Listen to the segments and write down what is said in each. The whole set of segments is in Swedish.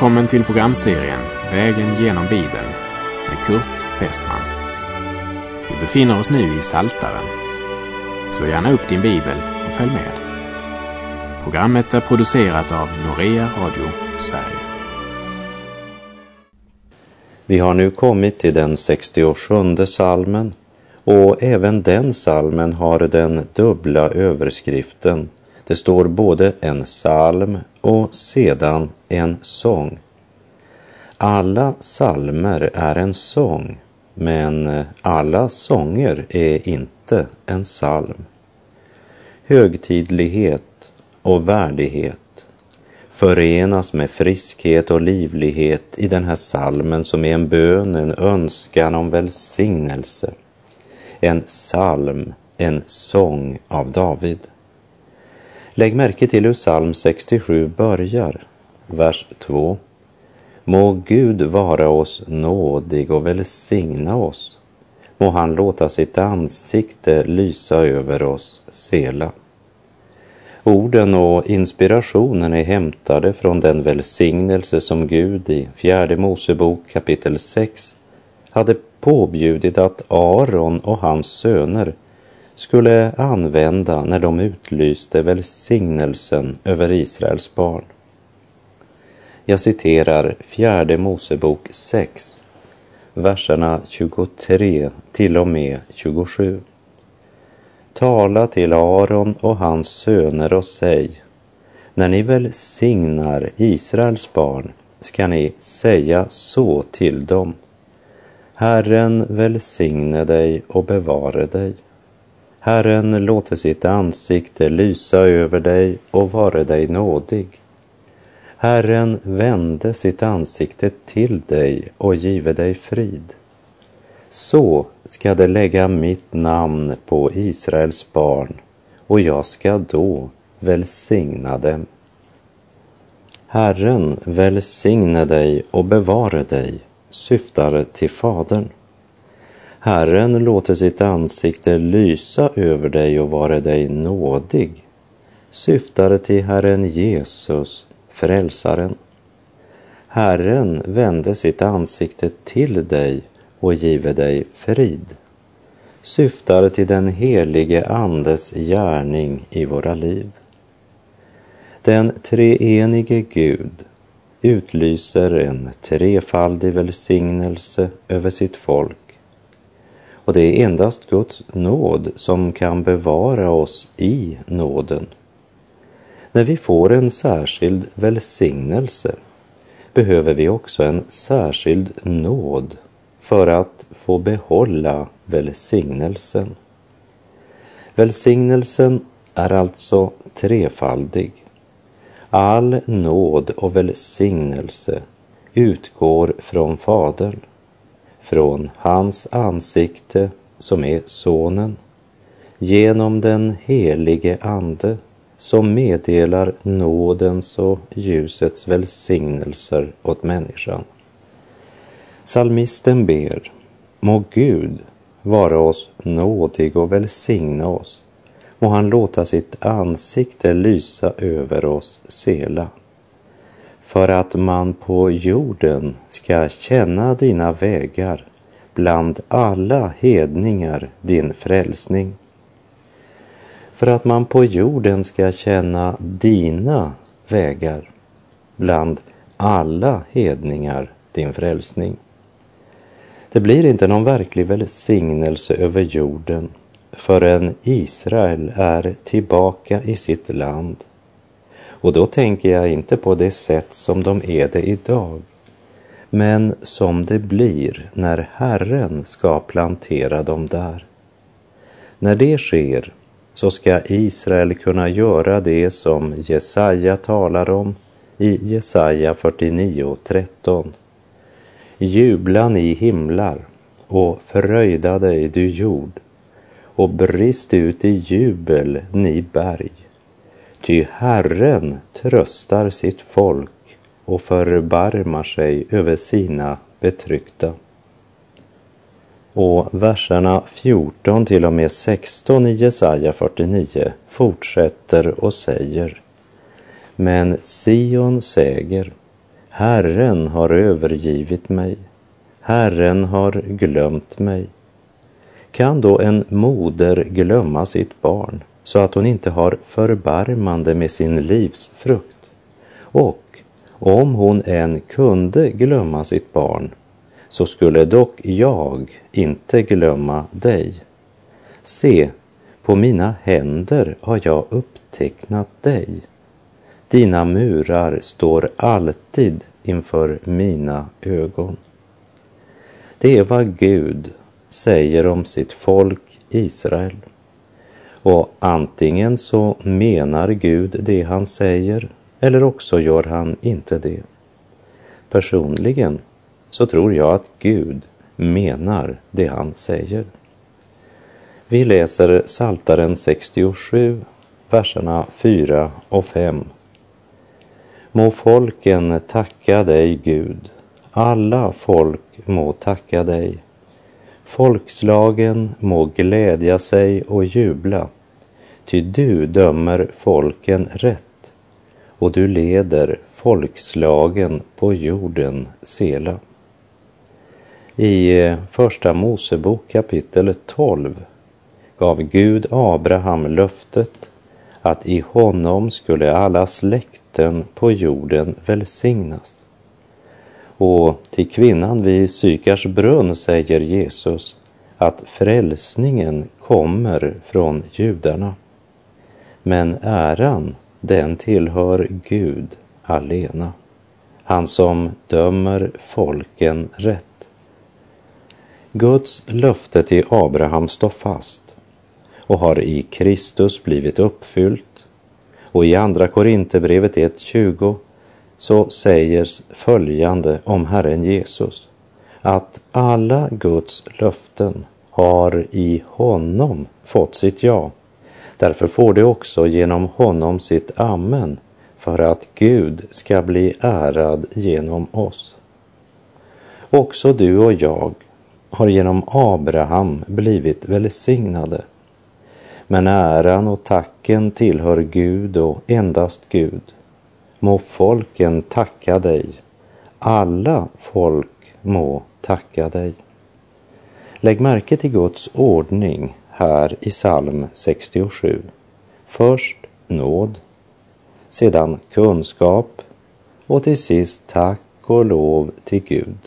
Välkommen till programserien Vägen genom Bibeln med Kurt Westman. Vi befinner oss nu i Saltaren. Slå gärna upp din bibel och följ med. Programmet är producerat av Norea Radio Sverige. Vi har nu kommit till den 67 salmen och även den salmen har den dubbla överskriften. Det står både en psalm och sedan en sång. Alla salmer är en sång, men alla sånger är inte en psalm. Högtidlighet och värdighet förenas med friskhet och livlighet i den här salmen som är en bön, en önskan om välsignelse. En psalm, en sång av David. Lägg märke till hur psalm 67 börjar. Vers 2. Må Gud vara oss nådig och välsigna oss. Må han låta sitt ansikte lysa över oss, Sela. Orden och inspirationen är hämtade från den välsignelse som Gud i fjärde Mosebok kapitel 6 hade påbjudit att Aron och hans söner skulle använda när de utlyste välsignelsen över Israels barn. Jag citerar fjärde Mosebok 6, verserna 23 till och med 27. Tala till Aron och hans söner och säg, när ni välsignar Israels barn ska ni säga så till dem. Herren välsigne dig och bevare dig. Herren låter sitt ansikte lysa över dig och vare dig nådig. Herren vände sitt ansikte till dig och give dig frid. Så ska det lägga mitt namn på Israels barn och jag ska då välsigna dem. Herren välsigne dig och bevare dig syftar till Fadern. Herren låter sitt ansikte lysa över dig och vare dig nådig, syftar till Herren Jesus, Frälsaren. Herren vände sitt ansikte till dig och give dig frid, syftar till den helige Andes gärning i våra liv. Den treenige Gud utlyser en trefaldig välsignelse över sitt folk och det är endast Guds nåd som kan bevara oss i nåden. När vi får en särskild välsignelse behöver vi också en särskild nåd för att få behålla välsignelsen. Välsignelsen är alltså trefaldig. All nåd och välsignelse utgår från Fadern från hans ansikte som är Sonen, genom den helige Ande som meddelar nådens och ljusets välsignelser åt människan. Salmisten ber, må Gud vara oss nådig och välsigna oss. Må han låta sitt ansikte lysa över oss, Sela för att man på jorden ska känna dina vägar, bland alla hedningar din frälsning. För att man på jorden ska känna dina vägar, bland alla hedningar din frälsning. Det blir inte någon verklig välsignelse över jorden förrän Israel är tillbaka i sitt land och då tänker jag inte på det sätt som de är det idag, men som det blir när Herren ska plantera dem där. När det sker så ska Israel kunna göra det som Jesaja talar om i Jesaja 49.13. Jubla ni himlar och förröjda dig du jord och brist ut i jubel ni berg. Ty Herren tröstar sitt folk och förbarmar sig över sina betryckta. Och verserna 14 till och med 16 i Jesaja 49 fortsätter och säger Men Sion säger Herren har övergivit mig. Herren har glömt mig. Kan då en moder glömma sitt barn så att hon inte har förbarmande med sin livsfrukt? Och om hon än kunde glömma sitt barn så skulle dock jag inte glömma dig. Se, på mina händer har jag upptecknat dig. Dina murar står alltid inför mina ögon. Det är vad Gud säger om sitt folk Israel. Och antingen så menar Gud det han säger eller också gör han inte det. Personligen så tror jag att Gud menar det han säger. Vi läser Saltaren 67, verserna 4 och 5. Må folken tacka dig, Gud. Alla folk må tacka dig. Folkslagen må glädja sig och jubla, ty du dömer folken rätt och du leder folkslagen på jorden Sela. I eh, Första Mosebok kapitel 12 gav Gud Abraham löftet att i honom skulle alla släkten på jorden välsignas. Och till kvinnan vid Sykars brunn säger Jesus att frälsningen kommer från judarna. Men äran, den tillhör Gud alena, han som dömer folken rätt. Guds löfte till Abraham står fast och har i Kristus blivit uppfyllt. Och i Andra Korinthierbrevet 1.20 så sägs följande om Herren Jesus, att alla Guds löften har i honom fått sitt ja. Därför får det också genom honom sitt amen, för att Gud ska bli ärad genom oss. Också du och jag har genom Abraham blivit välsignade men äran och tacken tillhör Gud och endast Gud. Må folken tacka dig. Alla folk må tacka dig. Lägg märke till Guds ordning här i psalm 67. Först nåd, sedan kunskap och till sist tack och lov till Gud.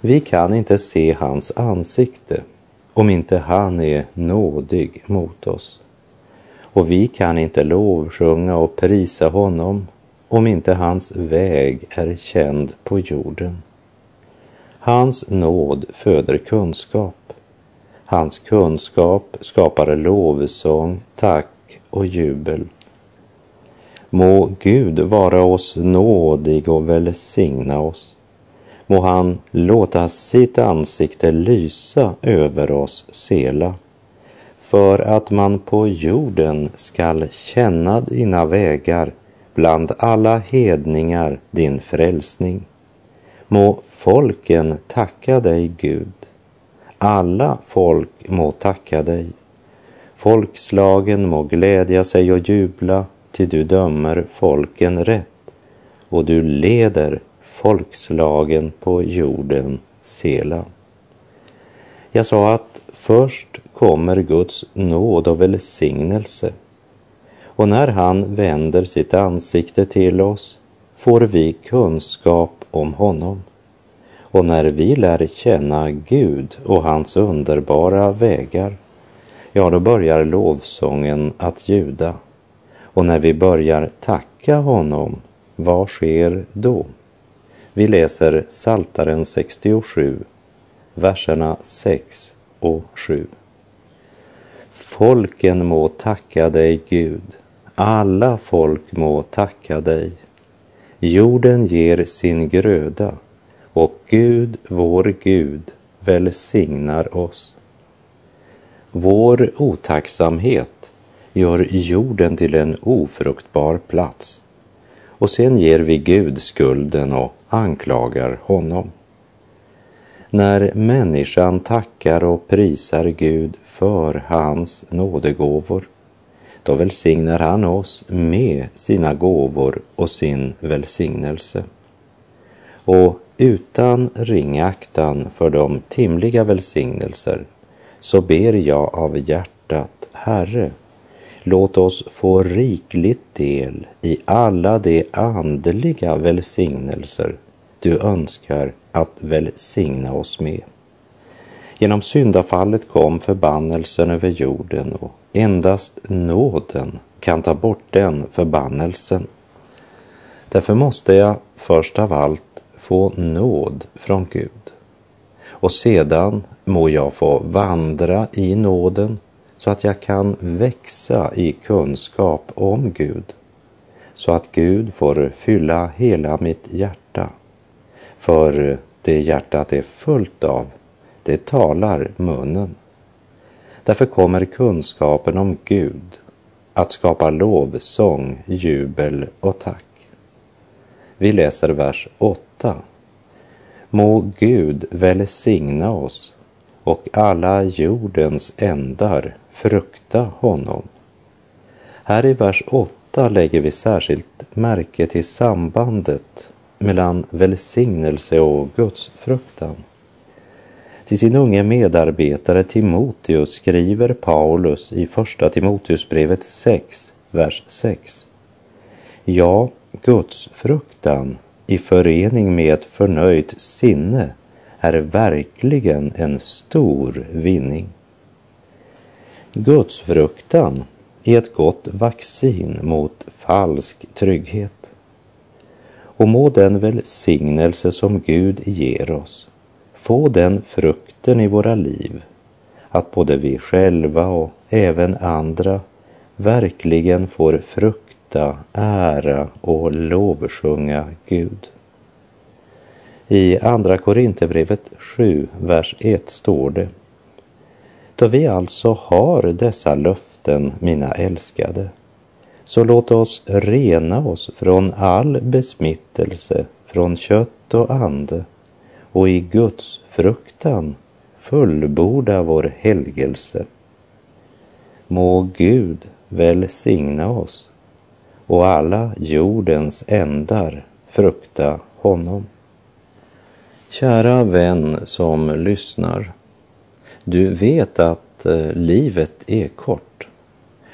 Vi kan inte se hans ansikte om inte han är nådig mot oss. Och vi kan inte lovsjunga och prisa honom om inte hans väg är känd på jorden. Hans nåd föder kunskap. Hans kunskap skapar lovsång, tack och jubel. Må Gud vara oss nådig och välsigna oss. Må han låta sitt ansikte lysa över oss sela, för att man på jorden skall känna dina vägar bland alla hedningar din frälsning. Må folken tacka dig, Gud. Alla folk må tacka dig. Folkslagen må glädja sig och jubla, ty du dömer folken rätt och du leder folkslagen på jorden Sela. Jag sa att först kommer Guds nåd och välsignelse och när han vänder sitt ansikte till oss får vi kunskap om honom. Och när vi lär känna Gud och hans underbara vägar, ja, då börjar lovsången att ljuda. Och när vi börjar tacka honom, vad sker då? Vi läser Saltaren 67, verserna 6 och 7. Folken må tacka dig, Gud. Alla folk må tacka dig. Jorden ger sin gröda och Gud, vår Gud, välsignar oss. Vår otacksamhet gör jorden till en ofruktbar plats och sen ger vi Gud skulden och anklagar honom. När människan tackar och prisar Gud för hans nådegåvor, då välsignar han oss med sina gåvor och sin välsignelse. Och utan ringaktan för de timliga välsignelser så ber jag av hjärtat, Herre, låt oss få rikligt del i alla de andliga välsignelser du önskar att välsigna oss med. Genom syndafallet kom förbannelsen över jorden och endast nåden kan ta bort den förbannelsen. Därför måste jag först av allt få nåd från Gud. Och sedan må jag få vandra i nåden så att jag kan växa i kunskap om Gud. Så att Gud får fylla hela mitt hjärta. För det hjärtat är fullt av, det talar munnen. Därför kommer kunskapen om Gud att skapa lovsång, jubel och tack. Vi läser vers 8. Må Gud välsigna oss och alla jordens ändar frukta honom. Här i vers 8 lägger vi särskilt märke till sambandet mellan välsignelse och gudsfruktan. Till sin unge medarbetare Timoteus skriver Paulus i Första Timoteusbrevet 6, vers 6. Ja, Guds fruktan i förening med ett förnöjt sinne är verkligen en stor vinning. Guds fruktan är ett gott vaccin mot falsk trygghet. Och må den välsignelse som Gud ger oss få den frukten i våra liv att både vi själva och även andra verkligen får frukta, ära och lovsjunga Gud. I Andra Korinthierbrevet 7, vers 1 står det Då vi alltså har dessa löften, mina älskade, så låt oss rena oss från all besmittelse, från kött och ande och i Guds fruktan fullborda vår helgelse. Må Gud välsigna oss och alla jordens ändar frukta honom. Kära vän som lyssnar. Du vet att eh, livet är kort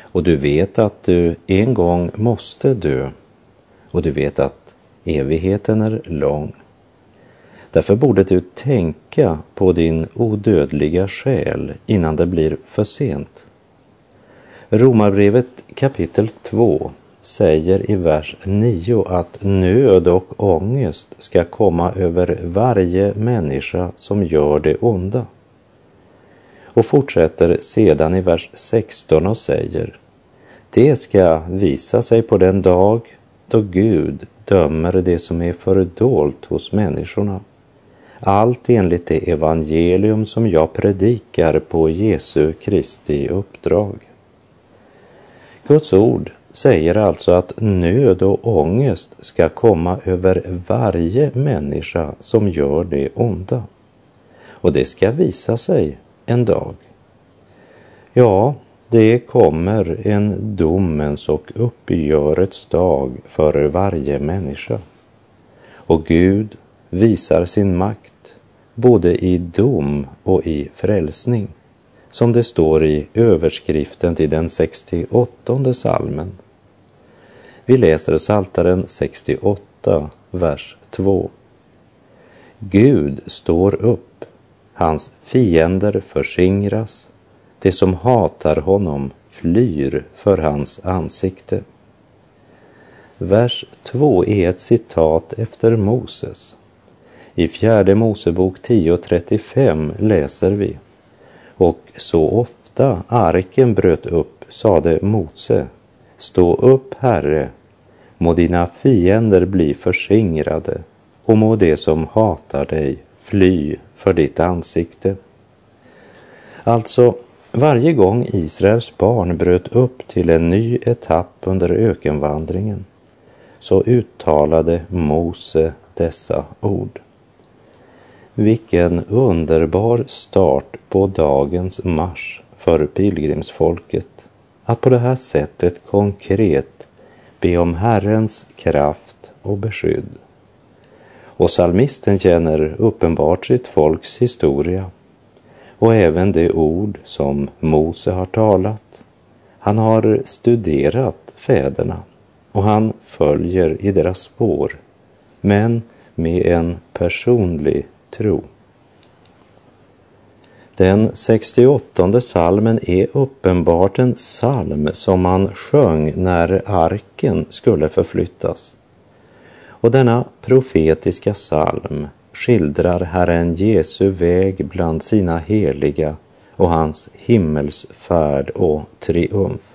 och du vet att du en gång måste dö och du vet att evigheten är lång. Därför borde du tänka på din odödliga själ innan det blir för sent. Romarbrevet kapitel 2 säger i vers 9 att nöd och ångest ska komma över varje människa som gör det onda. Och fortsätter sedan i vers 16 och säger Det ska visa sig på den dag då Gud dömer det som är fördolt hos människorna. Allt enligt det evangelium som jag predikar på Jesu Kristi uppdrag. Guds ord säger alltså att nöd och ångest ska komma över varje människa som gör det onda. Och det ska visa sig en dag. Ja, det kommer en domens och uppgörets dag för varje människa. Och Gud visar sin makt både i dom och i frälsning, som det står i överskriften till den 68 salmen. Vi läser Saltaren 68, vers 2. Gud står upp, hans fiender förskingras, de som hatar honom flyr för hans ansikte. Vers 2 är ett citat efter Moses. I fjärde Mosebok 10.35 läser vi Och så ofta arken bröt upp sade Mose Stå upp, Herre, må dina fiender bli förskingrade och må de som hatar dig fly för ditt ansikte. Alltså, varje gång Israels barn bröt upp till en ny etapp under ökenvandringen så uttalade Mose dessa ord. Vilken underbar start på dagens marsch för pilgrimsfolket att på det här sättet konkret be om Herrens kraft och beskydd. Och salmisten känner uppenbart sitt folks historia och även det ord som Mose har talat. Han har studerat fäderna och han följer i deras spår, men med en personlig tro. Den 68 salmen är uppenbart en psalm som man sjöng när arken skulle förflyttas. Och denna profetiska psalm skildrar Herren Jesu väg bland sina heliga och hans himmelsfärd och triumf.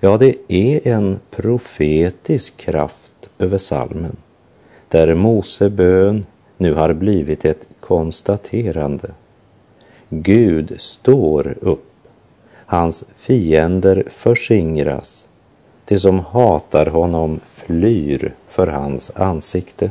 Ja, det är en profetisk kraft över salmen, där Mose bön nu har blivit ett konstaterande. Gud står upp, hans fiender förskingras, de som hatar honom flyr för hans ansikte.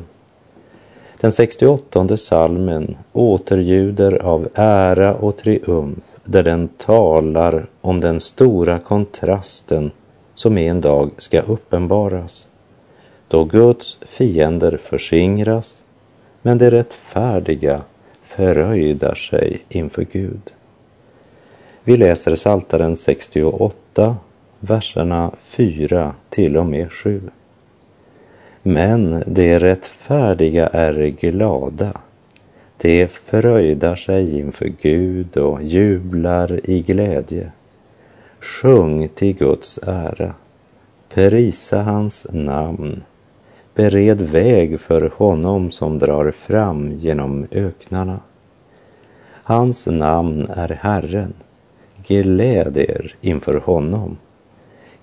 Den 68 salmen återljuder av ära och triumf där den talar om den stora kontrasten som en dag ska uppenbaras. Då Guds fiender förskingras, men det rättfärdiga föröjdar sig inför Gud. Vi läser Saltaren 68, verserna 4 till och med 7. Men de rättfärdiga är glada. De föröjdar sig inför Gud och jublar i glädje. Sjung till Guds ära. Prisa hans namn. Bered väg för honom som drar fram genom öknarna. Hans namn är Herren. Gläd er inför honom.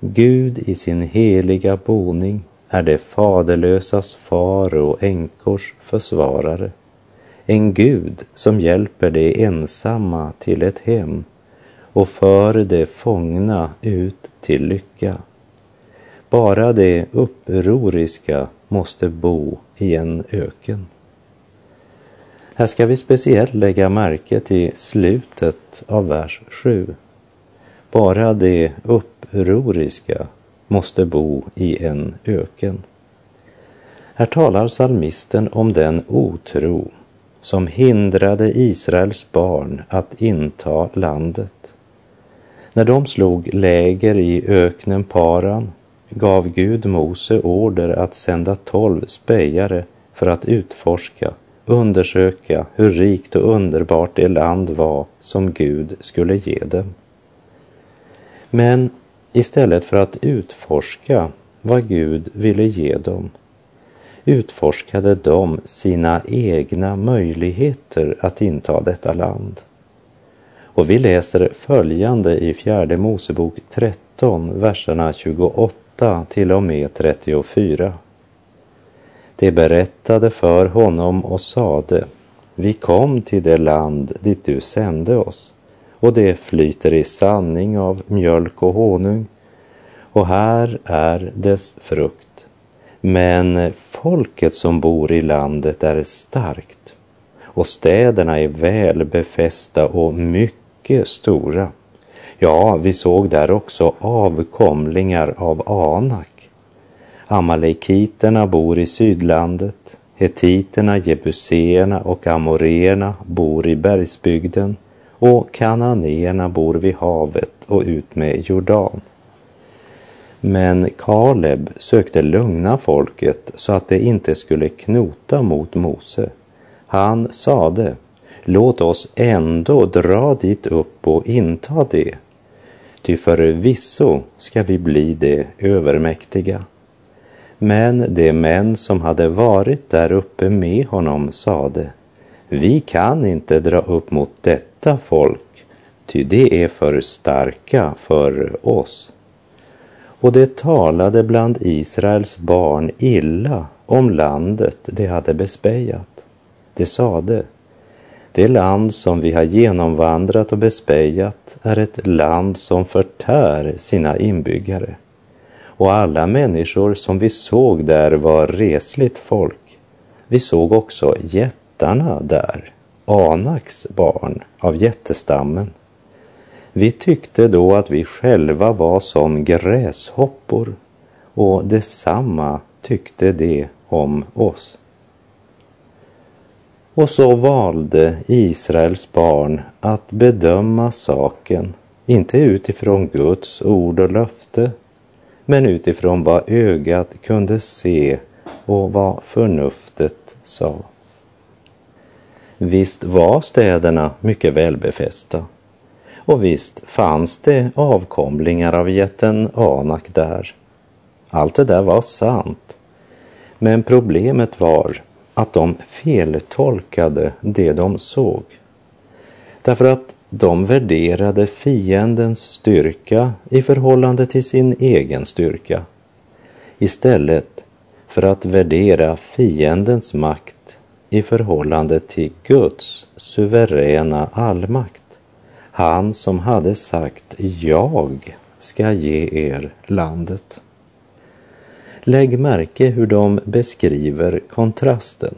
Gud i sin heliga boning är det faderlösas far och änkors försvarare. En Gud som hjälper de ensamma till ett hem och för de fångna ut till lycka. Bara det upproriska måste bo i en öken. Här ska vi speciellt lägga märke till slutet av vers 7. Bara det upproriska måste bo i en öken. Här talar salmisten om den otro som hindrade Israels barn att inta landet. När de slog läger i öknen Paran gav Gud Mose order att sända tolv spejare för att utforska, undersöka hur rikt och underbart det land var som Gud skulle ge dem. Men istället för att utforska vad Gud ville ge dem utforskade de sina egna möjligheter att inta detta land. Och vi läser följande i fjärde Mosebok 13, verserna 28 till och med 34. De berättade för honom och sade, vi kom till det land dit du sände oss och det flyter i sanning av mjölk och honung och här är dess frukt. Men folket som bor i landet är starkt och städerna är väl befästa och mycket stora. Ja, vi såg där också avkomlingar av Anak. Amalekiterna bor i sydlandet, hetiterna, jebuséerna och amoreerna bor i bergsbygden och kananéerna bor vid havet och utmed Jordan. Men Kaleb sökte lugna folket så att det inte skulle knota mot Mose. Han sade, låt oss ändå dra dit upp och inta det, ty förvisso ska vi bli det övermäktiga. Men de män som hade varit där uppe med honom sade, vi kan inte dra upp mot detta folk, ty det är för starka för oss och det talade bland Israels barn illa om landet de hade bespejat. Det sade, det land som vi har genomvandrat och bespejat är ett land som förtär sina inbyggare. Och alla människor som vi såg där var resligt folk. Vi såg också jättarna där, Anaks barn av jättestammen. Vi tyckte då att vi själva var som gräshoppor och detsamma tyckte de om oss. Och så valde Israels barn att bedöma saken, inte utifrån Guds ord och löfte, men utifrån vad ögat kunde se och vad förnuftet sa. Visst var städerna mycket välbefästa och visst fanns det avkomlingar av jätten Anak där. Allt det där var sant. Men problemet var att de feltolkade det de såg. Därför att de värderade fiendens styrka i förhållande till sin egen styrka istället för att värdera fiendens makt i förhållande till Guds suveräna allmakt. Han som hade sagt jag ska ge er landet. Lägg märke hur de beskriver kontrasten.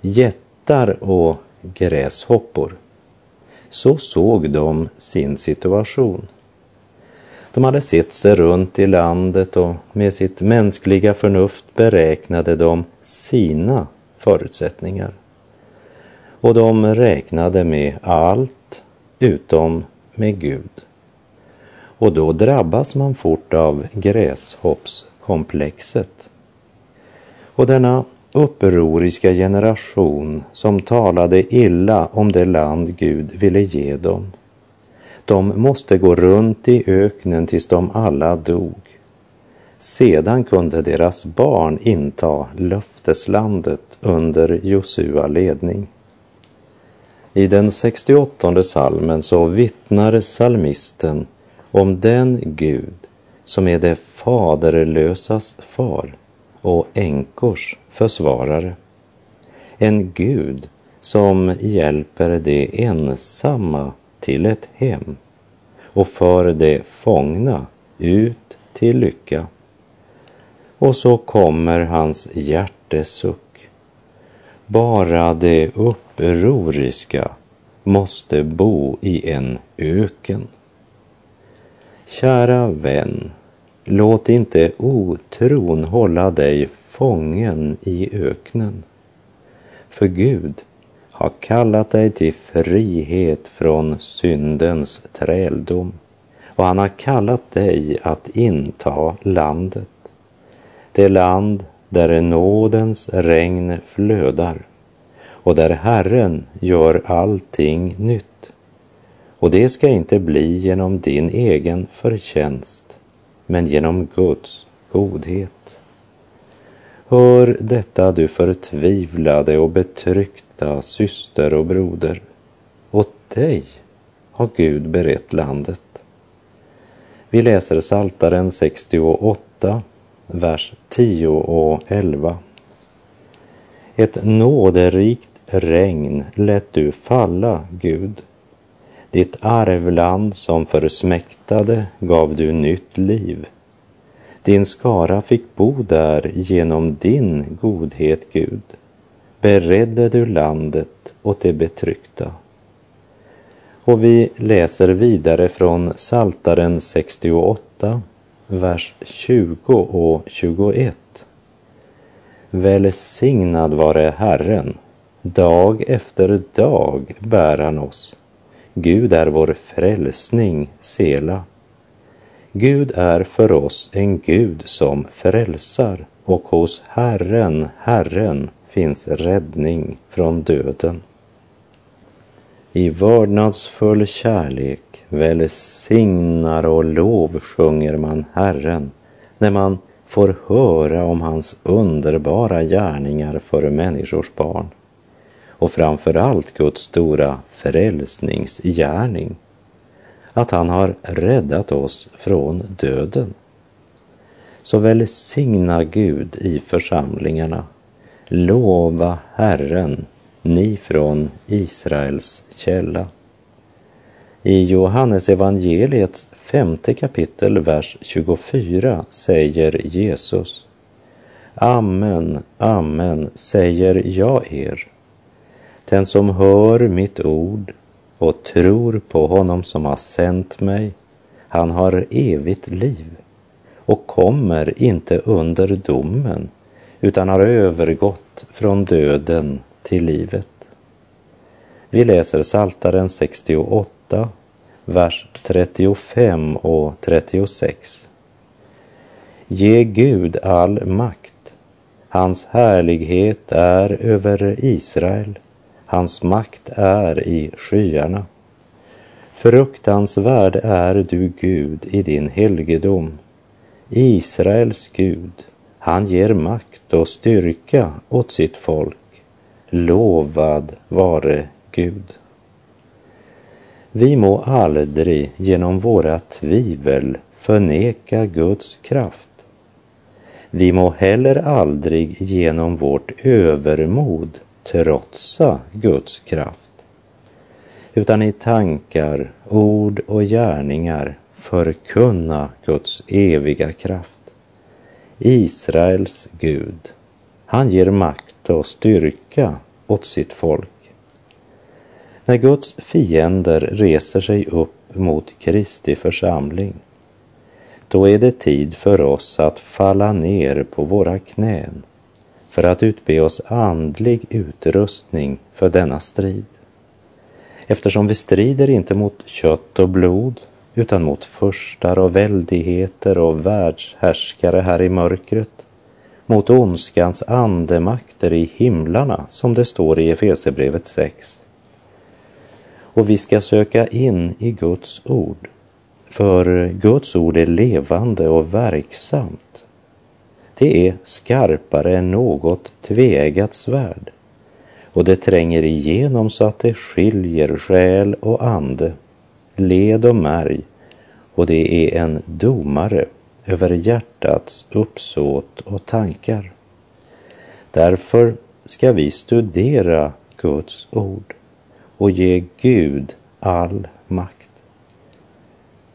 Jättar och gräshoppor. Så såg de sin situation. De hade sett sig runt i landet och med sitt mänskliga förnuft beräknade de sina förutsättningar. Och de räknade med allt utom med Gud. Och då drabbas man fort av komplexet. Och denna upproriska generation som talade illa om det land Gud ville ge dem. De måste gå runt i öknen tills de alla dog. Sedan kunde deras barn inta löfteslandet under Josua ledning. I den 68 salmen så vittnar salmisten om den Gud som är det faderlösas far och änkors försvarare. En Gud som hjälper de ensamma till ett hem och för de fångna ut till lycka. Och så kommer hans hjärtesuck. Bara det upproriska måste bo i en öken. Kära vän, låt inte otron hålla dig fången i öknen. För Gud har kallat dig till frihet från syndens träldom och han har kallat dig att inta landet. Det land där nådens regn flödar och där Herren gör allting nytt. Och det ska inte bli genom din egen förtjänst, men genom Guds godhet. Hör detta du förtvivlade och betryckta syster och broder. Åt dig har Gud berett landet. Vi läser Saltaren 68, vers 10 och 11. Ett nåderikt regn lät du falla, Gud. Ditt arvland som försmäktade gav du nytt liv. Din skara fick bo där genom din godhet, Gud. Beredde du landet åt det betryckta. Och vi läser vidare från Saltaren 68, vers 20 och 21. Välsignad vare Herren, dag efter dag bär han oss. Gud är vår frälsning, Sela. Gud är för oss en Gud som frälsar och hos Herren, Herren, finns räddning från döden. I vördnadsfull kärlek välsignar och lovsjunger man Herren när man får höra om hans underbara gärningar för människors barn och framför allt Guds stora frälsningsgärning att han har räddat oss från döden. Så välsigna Gud i församlingarna. Lova Herren, ni från Israels källa. I Johannes evangeliets femte kapitel, vers 24 säger Jesus Amen, amen säger jag er. Den som hör mitt ord och tror på honom som har sänt mig, han har evigt liv och kommer inte under domen utan har övergått från döden till livet. Vi läser Saltaren 68, vers 35 och 36. Ge Gud all makt. Hans härlighet är över Israel. Hans makt är i skyarna. Fruktansvärd är du Gud i din helgedom. Israels Gud, han ger makt och styrka åt sitt folk. Lovad vare Gud. Vi må aldrig genom våra tvivel förneka Guds kraft. Vi må heller aldrig genom vårt övermod trotsa Guds kraft utan i tankar, ord och gärningar förkunna Guds eviga kraft. Israels Gud, han ger makt och styrka åt sitt folk. När Guds fiender reser sig upp mot Kristi församling, då är det tid för oss att falla ner på våra knän för att utbe oss andlig utrustning för denna strid. Eftersom vi strider inte mot kött och blod utan mot förstar och väldigheter och världshärskare här i mörkret, mot ondskans andemakter i himlarna, som det står i Efesierbrevet 6. Och vi ska söka in i Guds ord, för Guds ord är levande och verksamt. Det är skarpare än något tveeggat svärd och det tränger igenom så att det skiljer själ och ande, led och märg och det är en domare över hjärtats uppsåt och tankar. Därför ska vi studera Guds ord och ge Gud all makt.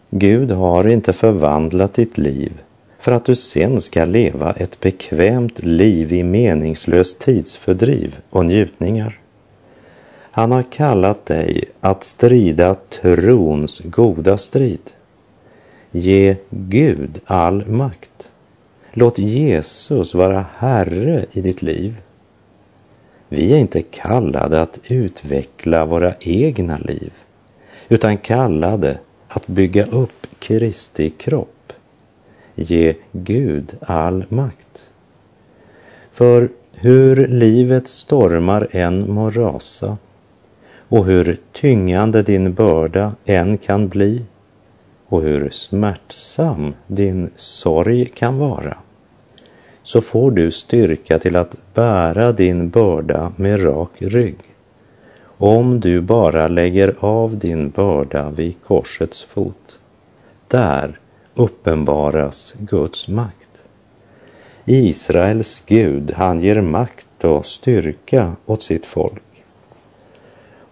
Gud har inte förvandlat ditt liv för att du sen ska leva ett bekvämt liv i meningslöst tidsfördriv och njutningar. Han har kallat dig att strida trons goda strid. Ge Gud all makt. Låt Jesus vara Herre i ditt liv. Vi är inte kallade att utveckla våra egna liv, utan kallade att bygga upp Kristi kropp ge Gud all makt. För hur livets stormar än må rasa och hur tyngande din börda än kan bli och hur smärtsam din sorg kan vara så får du styrka till att bära din börda med rak rygg om du bara lägger av din börda vid korsets fot. Där uppenbaras Guds makt. Israels Gud, han ger makt och styrka åt sitt folk.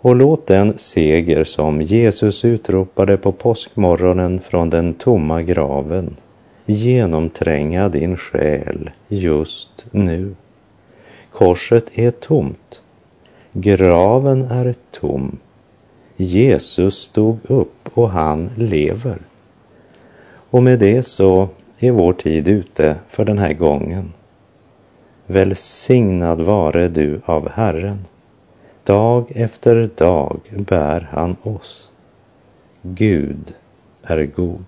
Och låt den seger som Jesus utropade på påskmorgonen från den tomma graven genomtränga din själ just nu. Korset är tomt. Graven är tom. Jesus stod upp och han lever. Och med det så är vår tid ute för den här gången. Välsignad vare du av Herren. Dag efter dag bär han oss. Gud är god.